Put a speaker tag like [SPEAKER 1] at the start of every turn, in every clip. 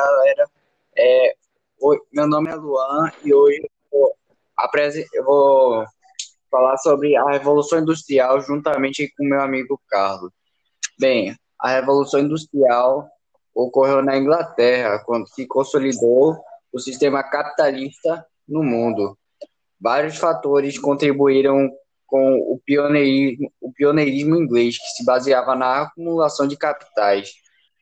[SPEAKER 1] galera. É, meu nome é Luan e hoje eu vou, eu vou falar sobre a Revolução Industrial juntamente com meu amigo Carlos. Bem, a Revolução Industrial ocorreu na Inglaterra, quando se consolidou o sistema capitalista no mundo. Vários fatores contribuíram com o pioneirismo, o pioneirismo inglês, que se baseava na acumulação de capitais.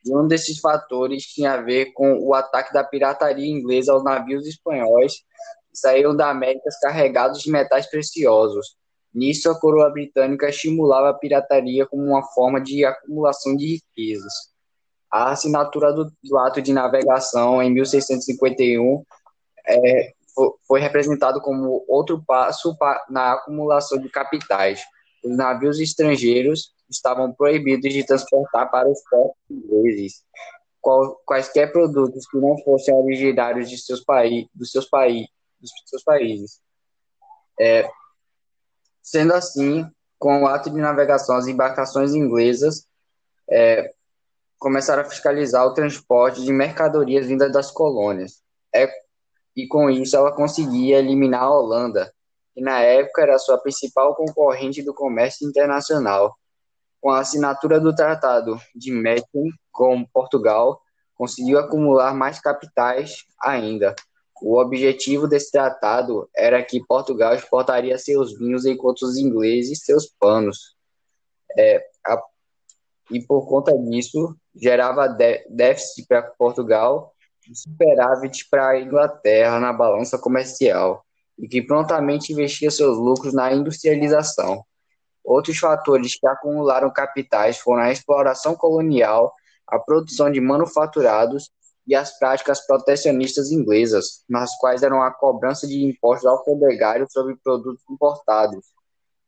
[SPEAKER 1] E um desses fatores tinha a ver com o ataque da pirataria inglesa aos navios espanhóis que saíram da América carregados de metais preciosos. Nisso, a coroa britânica estimulava a pirataria como uma forma de acumulação de riquezas. A assinatura do, do ato de navegação em 1651 é, foi representado como outro passo na acumulação de capitais. Os navios estrangeiros estavam proibidos de transportar para os portos ingleses quaisquer produtos que não fossem originários de seus dos seus, dos seus países. É, sendo assim, com o ato de navegação, as embarcações inglesas é, começaram a fiscalizar o transporte de mercadorias vindas das colônias. É, e com isso ela conseguia eliminar a Holanda, que na época era a sua principal concorrente do comércio internacional. Com a assinatura do Tratado de Methuen com Portugal, conseguiu acumular mais capitais ainda. O objetivo desse tratado era que Portugal exportaria seus vinhos enquanto os ingleses seus panos. É, a, e por conta disso, gerava de, déficit para Portugal e superávit para a Inglaterra na balança comercial, e que prontamente investia seus lucros na industrialização. Outros fatores que acumularam capitais foram a exploração colonial, a produção de manufaturados e as práticas protecionistas inglesas, nas quais eram a cobrança de impostos alfandegários sobre produtos importados.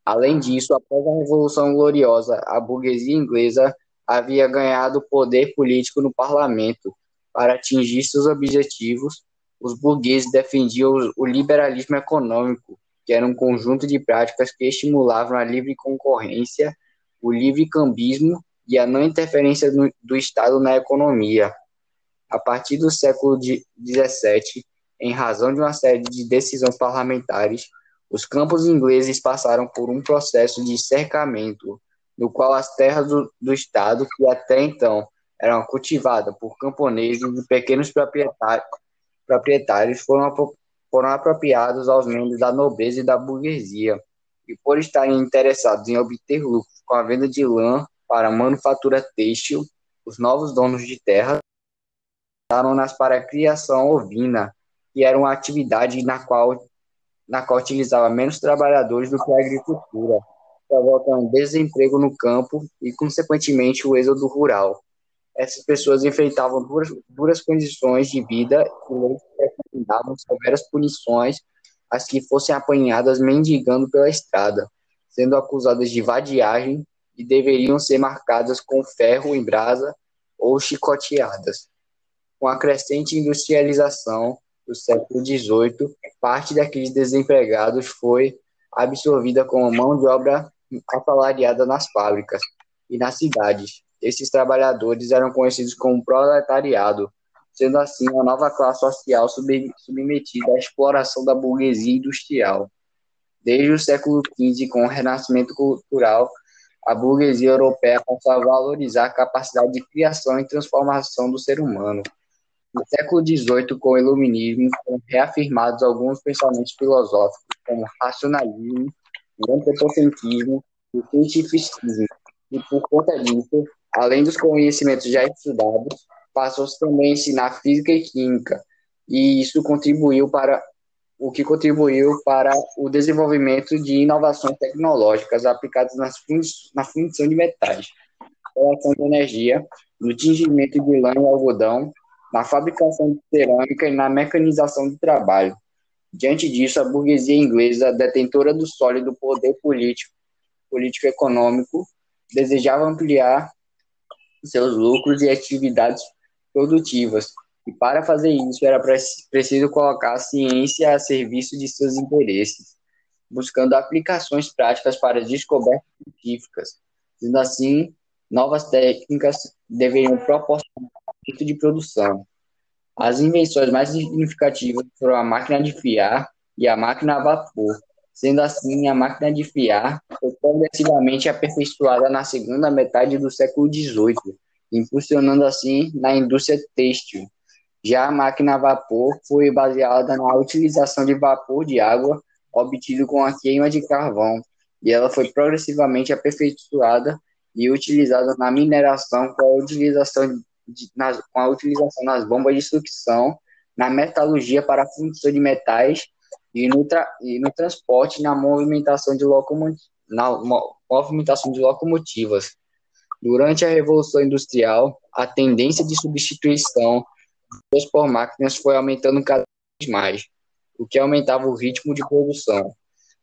[SPEAKER 1] Além disso, após a Revolução Gloriosa, a burguesia inglesa havia ganhado poder político no parlamento. Para atingir seus objetivos, os burgueses defendiam o liberalismo econômico, que era um conjunto de práticas que estimulavam a livre concorrência, o livre cambismo e a não interferência do, do Estado na economia. A partir do século XVII, em razão de uma série de decisões parlamentares, os campos ingleses passaram por um processo de cercamento, no qual as terras do, do Estado, que até então eram cultivadas por camponeses e pequenos proprietários, proprietários foram foram apropriados aos membros da nobreza e da burguesia, e por estarem interessados em obter lucros com a venda de lã para a manufatura têxtil, os novos donos de terra usaram-nas para a criação ovina, que era uma atividade na qual, na qual utilizava menos trabalhadores do que a agricultura, provocando desemprego no campo e, consequentemente, o êxodo rural. Essas pessoas enfrentavam duras, duras condições de vida e recomendavam severas punições às que fossem apanhadas mendigando pela estrada, sendo acusadas de vadiagem e deveriam ser marcadas com ferro em brasa ou chicoteadas. Com a crescente industrialização do século XVIII, parte daqueles desempregados foi absorvida como mão de obra assalariada nas fábricas e nas cidades, esses trabalhadores eram conhecidos como proletariado, sendo assim uma nova classe social submetida à exploração da burguesia industrial. Desde o século XV, com o renascimento cultural, a burguesia europeia passou a valorizar a capacidade de criação e transformação do ser humano. No século XVIII, com o iluminismo, foram reafirmados alguns pensamentos filosóficos, como racionalismo, o antropocentrismo e o cientificismo, e por conta disso, além dos conhecimentos já estudados, passou-se também a ensinar física e química, e isso contribuiu para o que contribuiu para o desenvolvimento de inovações tecnológicas aplicadas na fundição de metais, geração de energia, no tingimento de lã e algodão, na fabricação de cerâmica e na mecanização do trabalho. Diante disso, a burguesia inglesa, detentora do sólido poder político, político-econômico, desejava ampliar seus lucros e atividades produtivas. E para fazer isso era preciso colocar a ciência a serviço de seus interesses, buscando aplicações práticas para descobertas científicas. Sendo assim, novas técnicas deveriam proporcionar aumento de produção. As invenções mais significativas foram a máquina de fiar e a máquina a vapor. Sendo assim, a máquina de fiar foi progressivamente aperfeiçoada na segunda metade do século XVIII, impulsionando assim na indústria têxtil. Já a máquina a vapor foi baseada na utilização de vapor de água obtido com a queima de carvão, e ela foi progressivamente aperfeiçoada e utilizada na mineração com a utilização, de, nas, com a utilização nas bombas de sucção, na metalurgia para a fundição de metais e no, tra, e no transporte na movimentação de, na movimentação de locomotivas. Durante a Revolução Industrial, a tendência de substituição por máquinas foi aumentando cada vez mais, o que aumentava o ritmo de produção.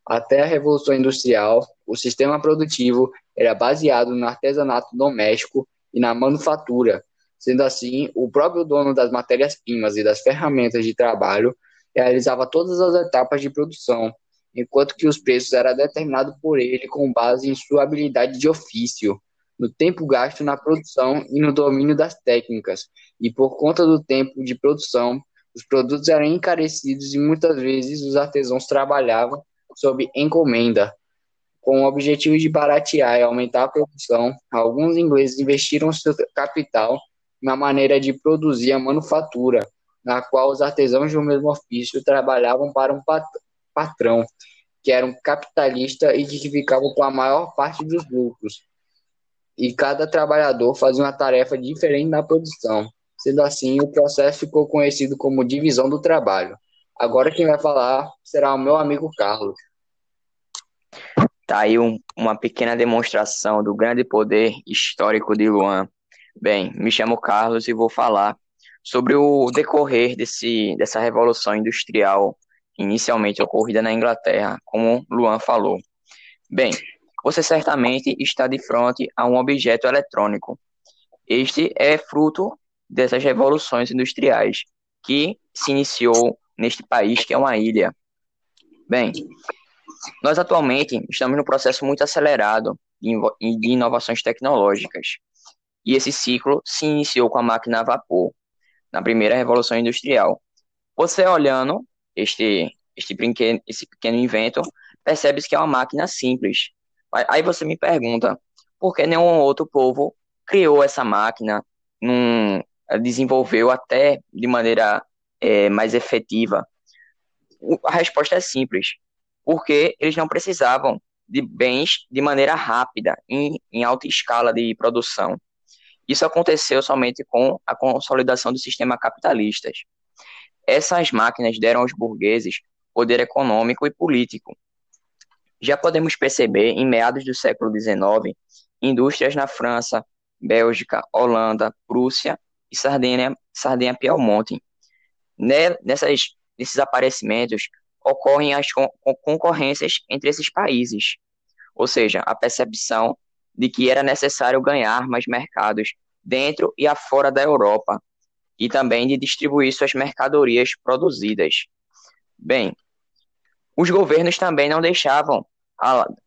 [SPEAKER 1] Até a Revolução Industrial, o sistema produtivo era baseado no artesanato doméstico e na manufatura. Sendo assim, o próprio dono das matérias-primas e das ferramentas de trabalho realizava todas as etapas de produção, enquanto que os preços eram determinados por ele com base em sua habilidade de ofício, no tempo gasto na produção e no domínio das técnicas. E por conta do tempo de produção, os produtos eram encarecidos e muitas vezes os artesãos trabalhavam sob encomenda. Com o objetivo de baratear e aumentar a produção, alguns ingleses investiram seu capital na maneira de produzir a manufatura, na qual os artesãos de um mesmo ofício trabalhavam para um patrão, que era um capitalista e que ficava com a maior parte dos lucros. E cada trabalhador fazia uma tarefa diferente na produção. Sendo assim, o processo ficou conhecido como divisão do trabalho. Agora quem vai falar será o meu amigo Carlos.
[SPEAKER 2] Tá aí um, uma pequena demonstração do grande poder histórico de Luan. Bem, me chamo Carlos e vou falar sobre o decorrer desse, dessa revolução industrial inicialmente ocorrida na Inglaterra, como Luan falou. Bem, você certamente está de frente a um objeto eletrônico. Este é fruto dessas revoluções industriais que se iniciou neste país que é uma ilha. Bem, nós atualmente estamos num processo muito acelerado de inovações tecnológicas. E esse ciclo se iniciou com a máquina a vapor, na primeira revolução industrial. Você olhando este este pequeno, esse pequeno invento, percebe que é uma máquina simples. Aí você me pergunta, por que nenhum outro povo criou essa máquina, num, desenvolveu até de maneira é, mais efetiva? A resposta é simples, porque eles não precisavam de bens de maneira rápida, em, em alta escala de produção. Isso aconteceu somente com a consolidação do sistema capitalista. Essas máquinas deram aos burgueses poder econômico e político. Já podemos perceber, em meados do século XIX, indústrias na França, Bélgica, Holanda, Prússia e Sardenha, Sardenha Piemonte. Nessas, nesses aparecimentos ocorrem as concorrências entre esses países, ou seja, a percepção de que era necessário ganhar mais mercados dentro e afora da Europa, e também de distribuir suas mercadorias produzidas. Bem, os governos também não deixavam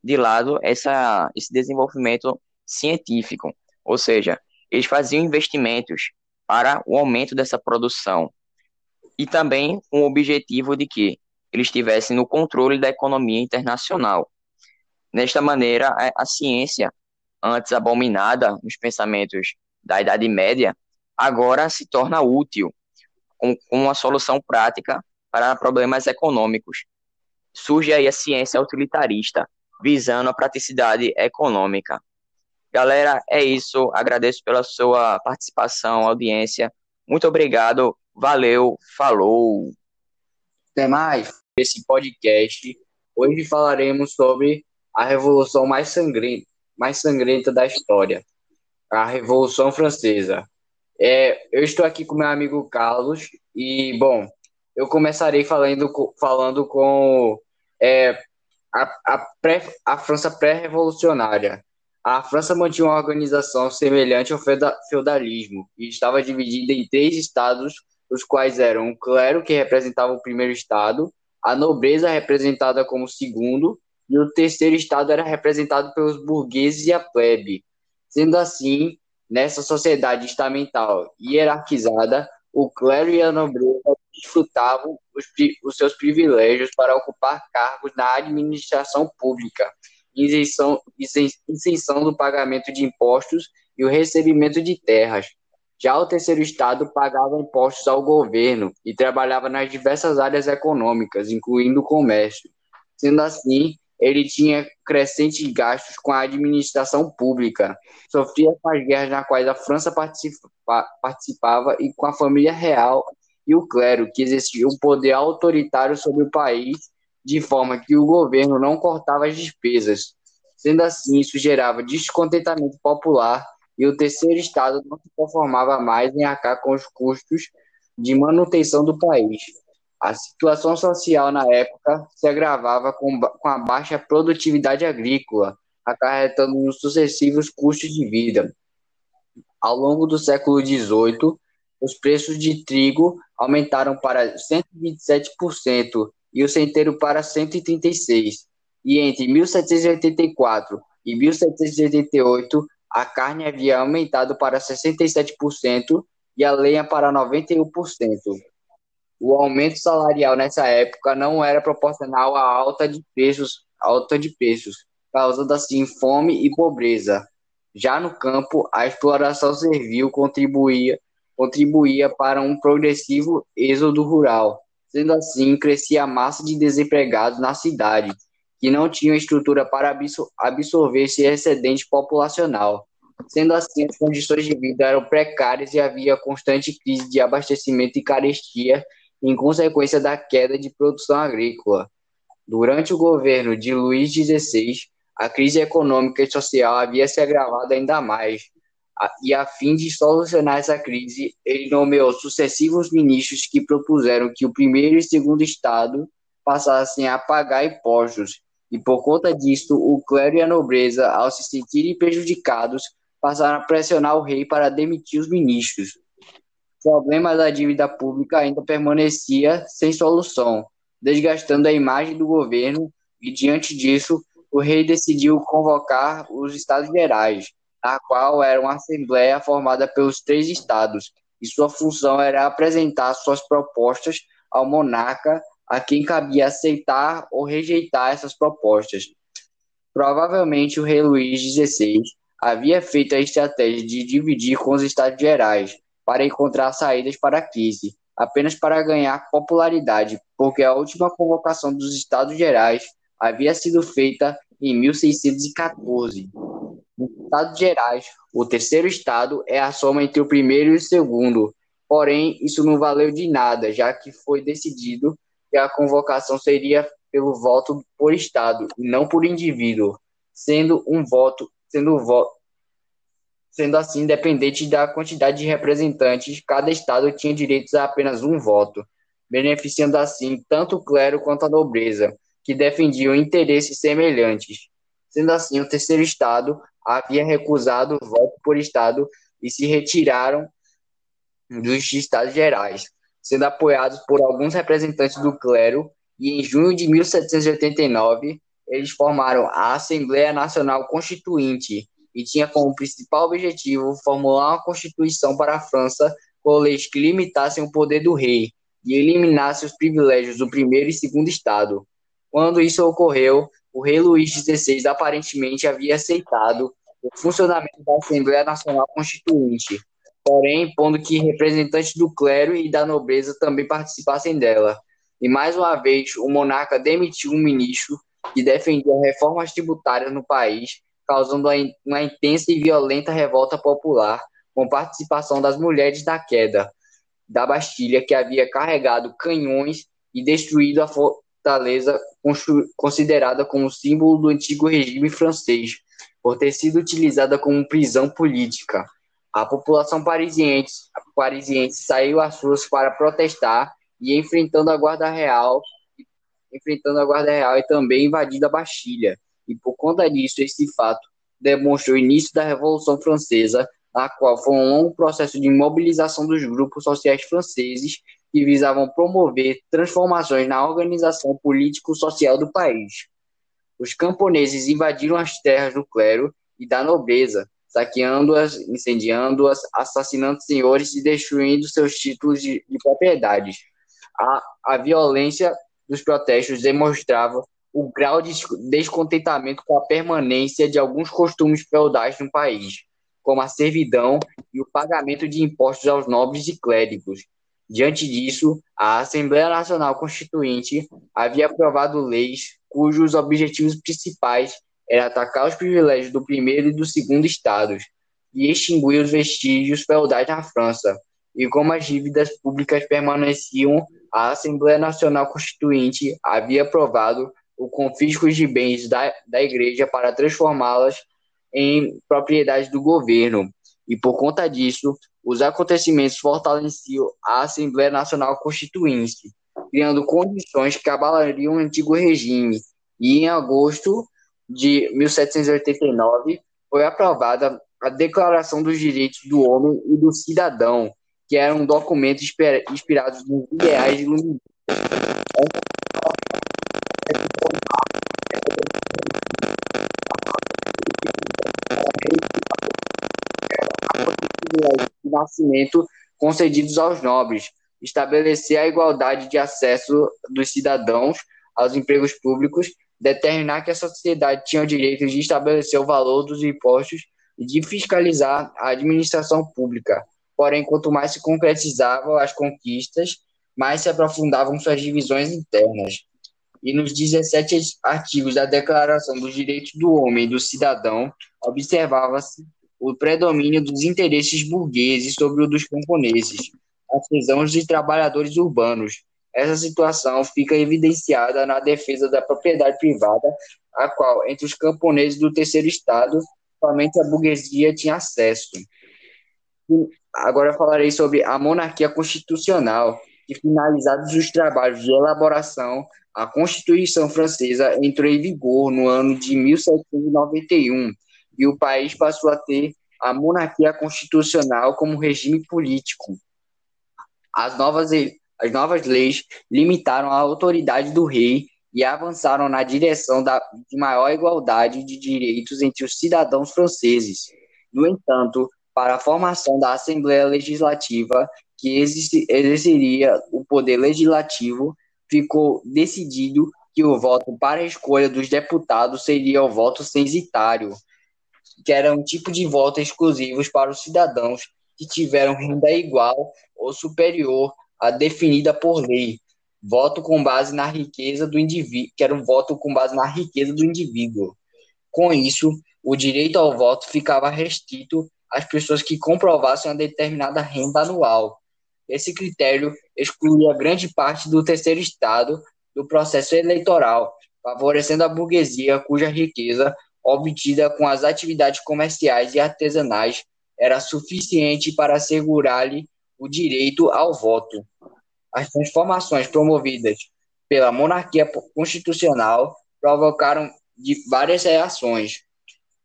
[SPEAKER 2] de lado essa, esse desenvolvimento científico, ou seja, eles faziam investimentos para o aumento dessa produção e também com o objetivo de que eles estivessem no controle da economia internacional. Nesta maneira, a ciência antes abominada nos pensamentos da Idade Média, agora se torna útil, com, com uma solução prática para problemas econômicos. Surge aí a ciência utilitarista, visando a praticidade econômica. Galera, é isso. Agradeço pela sua participação, audiência. Muito obrigado. Valeu. Falou.
[SPEAKER 1] Até mais. Esse podcast. Hoje falaremos sobre a revolução mais sangrenta mais sangrenta da história, a Revolução Francesa. É, eu estou aqui com meu amigo Carlos e, bom, eu começarei falando, falando com é, a, a, pré, a França pré-revolucionária. A França mantinha uma organização semelhante ao feudalismo e estava dividida em três estados, os quais eram o clero, que representava o primeiro estado, a nobreza, representada como segundo, e o terceiro estado era representado pelos burgueses e a plebe. Sendo assim, nessa sociedade estamental hierarquizada, o clero e a nobreza desfrutavam os, os seus privilégios para ocupar cargos na administração pública, isenção, isenção do pagamento de impostos e o recebimento de terras. Já o terceiro estado pagava impostos ao governo e trabalhava nas diversas áreas econômicas, incluindo o comércio. Sendo assim, ele tinha crescentes gastos com a administração pública, sofria com as guerras nas quais a França participa, participava e com a família real e o clero, que exercia um poder autoritário sobre o país, de forma que o governo não cortava as despesas. Sendo assim, isso gerava descontentamento popular e o terceiro estado não se conformava mais em arcar com os custos de manutenção do país. A situação social na época se agravava com, com a baixa produtividade agrícola, acarretando nos sucessivos custos de vida. Ao longo do século XVIII, os preços de trigo aumentaram para 127% e o centeiro para 136%. E entre 1784 e 1788, a carne havia aumentado para 67% e a lenha para 91% o aumento salarial nessa época não era proporcional à alta de preços, alta de preços, causando assim fome e pobreza. Já no campo, a exploração servil contribuía, contribuía para um progressivo êxodo rural. Sendo assim, crescia a massa de desempregados na cidade, que não tinham estrutura para absorver esse excedente populacional. Sendo assim, as condições de vida eram precárias e havia constante crise de abastecimento e carestia em consequência da queda de produção agrícola. Durante o governo de Luís XVI, a crise econômica e social havia se agravado ainda mais, e a fim de solucionar essa crise, ele nomeou sucessivos ministros que propuseram que o primeiro e segundo estado passassem a pagar impostos, e por conta disso, o clero e a nobreza, ao se sentirem prejudicados, passaram a pressionar o rei para demitir os ministros. Problema da dívida pública ainda permanecia sem solução, desgastando a imagem do governo, e diante disso, o rei decidiu convocar os Estados Gerais, a qual era uma assembleia formada pelos três estados, e sua função era apresentar suas propostas ao monarca, a quem cabia aceitar ou rejeitar essas propostas. Provavelmente o rei Luís XVI havia feito a estratégia de dividir com os Estados Gerais, para encontrar saídas para a crise, apenas para ganhar popularidade, porque a última convocação dos Estados Gerais havia sido feita em 1614. Estados Gerais, o terceiro estado é a soma entre o primeiro e o segundo. Porém, isso não valeu de nada, já que foi decidido que a convocação seria pelo voto por estado e não por indivíduo, sendo um voto, sendo voto Sendo assim, independente da quantidade de representantes, cada estado tinha direito a apenas um voto, beneficiando assim tanto o clero quanto a nobreza, que defendiam interesses semelhantes. Sendo assim, o terceiro estado havia recusado voto por estado e se retiraram dos estados gerais, sendo apoiados por alguns representantes do clero, e em junho de 1789 eles formaram a Assembleia Nacional Constituinte, e tinha como principal objetivo formular uma constituição para a França com leis que limitassem o poder do rei e eliminassem os privilégios do primeiro e segundo estado. Quando isso ocorreu, o rei Luís XVI aparentemente havia aceitado o funcionamento da Assembleia Nacional Constituinte, porém impondo que representantes do clero e da nobreza também participassem dela. E mais uma vez, o monarca demitiu um ministro que defendia reformas tributárias no país causando uma intensa e violenta revolta popular, com participação das mulheres da queda da Bastilha, que havia carregado canhões e destruído a fortaleza considerada como símbolo do antigo regime francês, por ter sido utilizada como prisão política. A população parisiense, parisiense saiu às ruas para protestar e enfrentando a Guarda Real, enfrentando a Guarda Real e também invadindo a Bastilha e por conta disso, esse fato demonstrou o início da Revolução Francesa, a qual foi um longo processo de mobilização dos grupos sociais franceses que visavam promover transformações na organização político-social do país. Os camponeses invadiram as terras do clero e da nobreza, saqueando-as, incendiando-as, assassinando senhores e destruindo seus títulos de, de propriedades. A, a violência dos protestos demonstrava o grau de descontentamento com a permanência de alguns costumes feudais no país, como a servidão e o pagamento de impostos aos nobres e clérigos. Diante disso, a Assembleia Nacional Constituinte havia aprovado leis cujos objetivos principais era atacar os privilégios do primeiro e do segundo estados e extinguir os vestígios feudais na França. E como as dívidas públicas permaneciam, a Assembleia Nacional Constituinte havia aprovado o confisco de bens da, da Igreja para transformá-las em propriedade do governo. E por conta disso, os acontecimentos fortaleciam a Assembleia Nacional Constituinte, criando condições que abalariam o antigo regime. E em agosto de 1789 foi aprovada a Declaração dos Direitos do Homem e do Cidadão, que era um documento inspirado nos ideais iluministas. De nascimento concedidos aos nobres, estabelecer a igualdade de acesso dos cidadãos aos empregos públicos determinar que a sociedade tinha o direito de estabelecer o valor dos impostos e de fiscalizar a administração pública. Porém, quanto mais se concretizavam as conquistas, mais se aprofundavam suas divisões internas. E nos 17 artigos da Declaração dos Direitos do Homem e do Cidadão, observava-se o predomínio dos interesses burgueses sobre o dos camponeses, artesãos e trabalhadores urbanos, essa situação fica evidenciada na defesa da propriedade privada, a qual, entre os camponeses do terceiro estado, somente a burguesia tinha acesso. Agora falarei sobre a monarquia constitucional, que finalizados os trabalhos de elaboração, a Constituição Francesa entrou em vigor no ano de 1791 e o país passou a ter a monarquia constitucional como regime político. As novas as novas leis limitaram a autoridade do rei e avançaram na direção da, de maior igualdade de direitos entre os cidadãos franceses. No entanto, para a formação da Assembleia Legislativa, que exerceria o poder legislativo, ficou decidido que o voto para a escolha dos deputados seria o voto censitário, que era um tipo de voto exclusivo para os cidadãos que tiveram renda igual ou superior a definida por lei. Voto com base na riqueza do indivíduo, que era um voto com base na riqueza do indivíduo. Com isso, o direito ao voto ficava restrito às pessoas que comprovassem uma determinada renda anual. Esse critério excluía grande parte do terceiro estado do processo eleitoral, favorecendo a burguesia cuja riqueza obtida com as atividades comerciais e artesanais era suficiente para assegurar-lhe o direito ao voto. As transformações promovidas pela monarquia constitucional provocaram várias reações.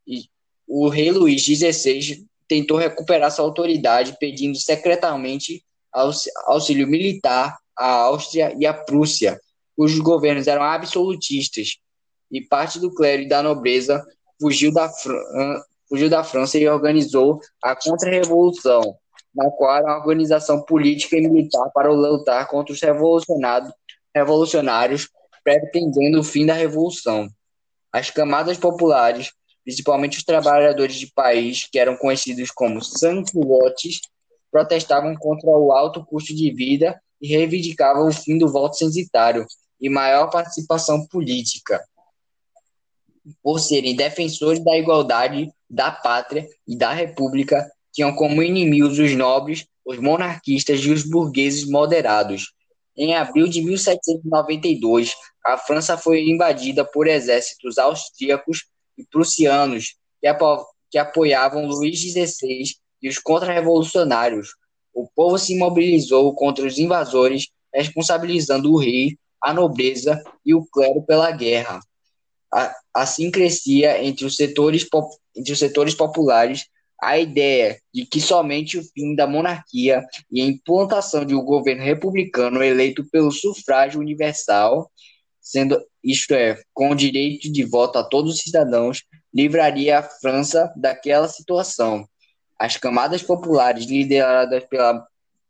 [SPEAKER 1] E o rei Luís XVI tentou recuperar sua autoridade, pedindo secretamente auxílio militar à Áustria e à Prússia, cujos governos eram absolutistas, e parte do clero e da nobreza fugiu da, Fran fugiu da França e organizou a contra-revolução, na qual era uma organização política e militar para lutar contra os revolucionários, pretendendo o fim da revolução. As camadas populares, principalmente os trabalhadores de país, que eram conhecidos como sanculotes, protestavam contra o alto custo de vida e reivindicavam o fim do voto censitário e maior participação política. Por serem defensores da igualdade, da pátria e da república, tinham como inimigos os nobres, os monarquistas e os burgueses moderados. Em abril de 1792, a França foi invadida por exércitos austríacos e prussianos que, apo que apoiavam Luís XVI e os contra-revolucionários. O povo se mobilizou contra os invasores, responsabilizando o rei, a nobreza e o clero pela guerra. Assim crescia entre os setores, entre os setores populares a ideia de que somente o fim da monarquia e a implantação de um governo republicano eleito pelo sufrágio universal, sendo isto é, com o direito de voto a todos os cidadãos, livraria a França daquela situação. As camadas populares, lideradas pela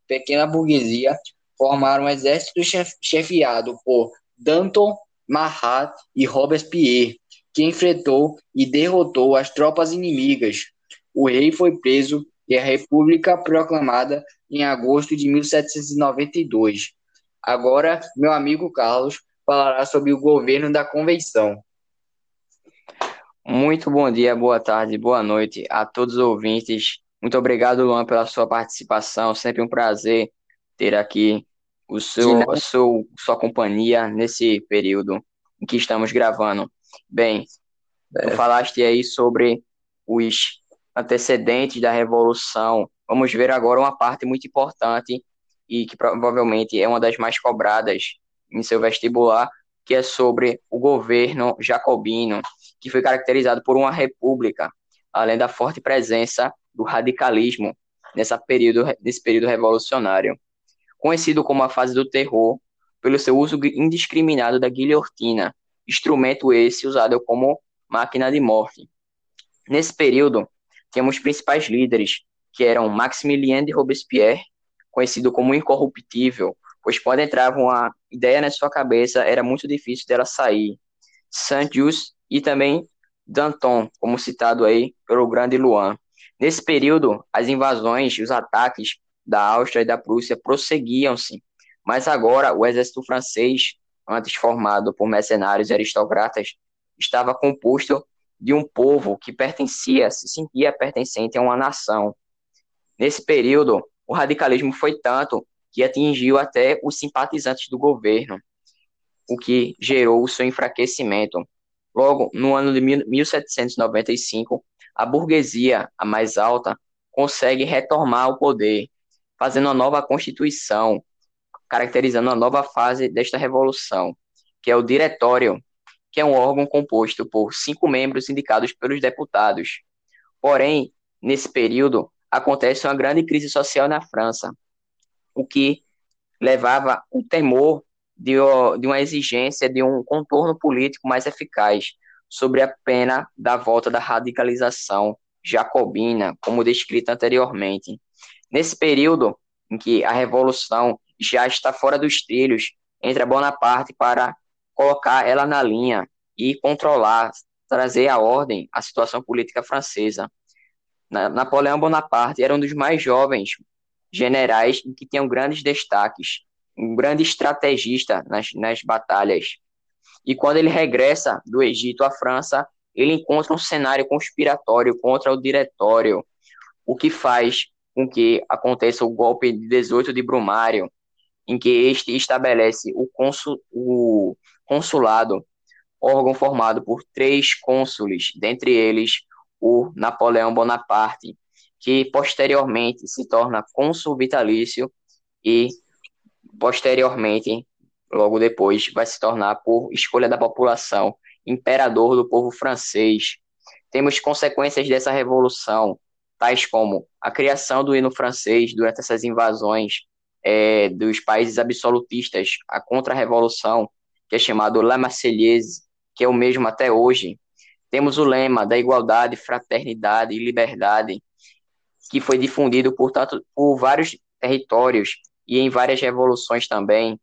[SPEAKER 1] pequena burguesia, formaram um exército chefiado por Danton, Marat e Robespierre, que enfrentou e derrotou as tropas inimigas. O rei foi preso e a república proclamada em agosto de 1792. Agora, meu amigo Carlos falará sobre o governo da convenção.
[SPEAKER 2] Muito bom dia, boa tarde, boa noite a todos os ouvintes. Muito obrigado, Luan, pela sua participação. Sempre um prazer ter aqui o seu, a seu, sua companhia nesse período em que estamos gravando. Bem, é. tu falaste aí sobre os antecedentes da Revolução. Vamos ver agora uma parte muito importante e que provavelmente é uma das mais cobradas em seu vestibular, que é sobre o governo jacobino, que foi caracterizado por uma república, além da forte presença do radicalismo nessa período, nesse período revolucionário. Conhecido como a fase do terror, pelo seu uso indiscriminado da guilhotina, instrumento esse usado como máquina de morte. Nesse período, temos principais líderes, que eram Maximilien de Robespierre, conhecido como incorruptível, pois quando entrava uma ideia na sua cabeça, era muito difícil dela sair. Saint-Just e também Danton, como citado aí pelo grande Luan. Nesse período, as invasões e os ataques da Áustria e da Prússia prosseguiam-se, mas agora o exército francês, antes formado por mercenários e aristocratas, estava composto de um povo que pertencia, se sentia pertencente a uma nação. Nesse período, o radicalismo foi tanto que atingiu até os simpatizantes do governo, o que gerou o seu enfraquecimento. Logo, no ano de 1795, a burguesia, a mais alta, consegue retomar o poder, fazendo uma nova constituição, caracterizando uma nova fase desta revolução, que é o Diretório, que é um órgão composto por cinco membros indicados pelos deputados. Porém, nesse período, acontece uma grande crise social na França, o que levava o temor de, de uma exigência de um contorno político mais eficaz sobre a pena da volta da radicalização jacobina, como descrito anteriormente. Nesse período em que a revolução já está fora dos trilhos, entra Bonaparte para colocar ela na linha e controlar, trazer à ordem a situação política francesa. Napoleão Bonaparte era um dos mais jovens generais que tinham grandes destaques, um grande estrategista nas, nas batalhas. E quando ele regressa do Egito à França, ele encontra um cenário conspiratório contra o diretório, o que faz com que aconteça o golpe de 18 de Brumário, em que este estabelece o, consul, o consulado, órgão formado por três cônsules, dentre eles o Napoleão Bonaparte, que posteriormente se torna cônsul vitalício e posteriormente, logo depois, vai se tornar por escolha da população imperador do povo francês. Temos consequências dessa revolução, tais como a criação do hino francês durante essas invasões é, dos países absolutistas, a contra-revolução, que é chamado La Marseillaise, que é o mesmo até hoje, temos o lema da igualdade, fraternidade e liberdade, que foi difundido por, por vários territórios e em várias revoluções também.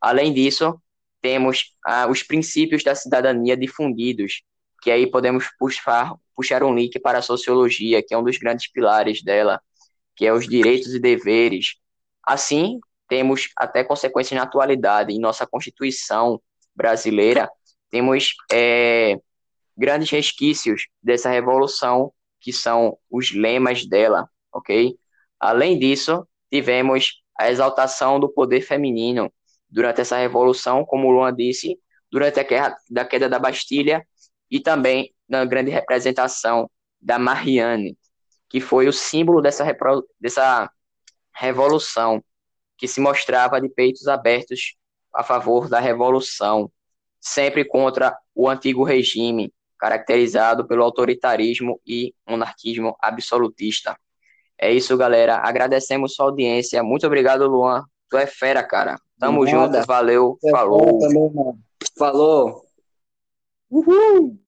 [SPEAKER 2] Além disso, temos ah, os princípios da cidadania difundidos, que aí podemos puxar, puxar um link para a sociologia, que é um dos grandes pilares dela, que é os direitos e deveres. Assim, temos até consequências na atualidade. Em nossa Constituição brasileira, temos é, grandes resquícios dessa revolução, que são os lemas dela, ok? Além disso, tivemos a exaltação do poder feminino durante essa revolução, como o Luan disse, durante a queda da, queda da Bastilha e também na grande representação da Marianne, que foi o símbolo dessa, dessa revolução, que se mostrava de peitos abertos a favor da revolução, sempre contra o antigo regime, caracterizado pelo autoritarismo e monarquismo absolutista. É isso, galera. Agradecemos sua audiência. Muito obrigado, Luan. Tu é fera, cara. Tamo junto, valeu, falou.
[SPEAKER 1] Falou. Woohoo!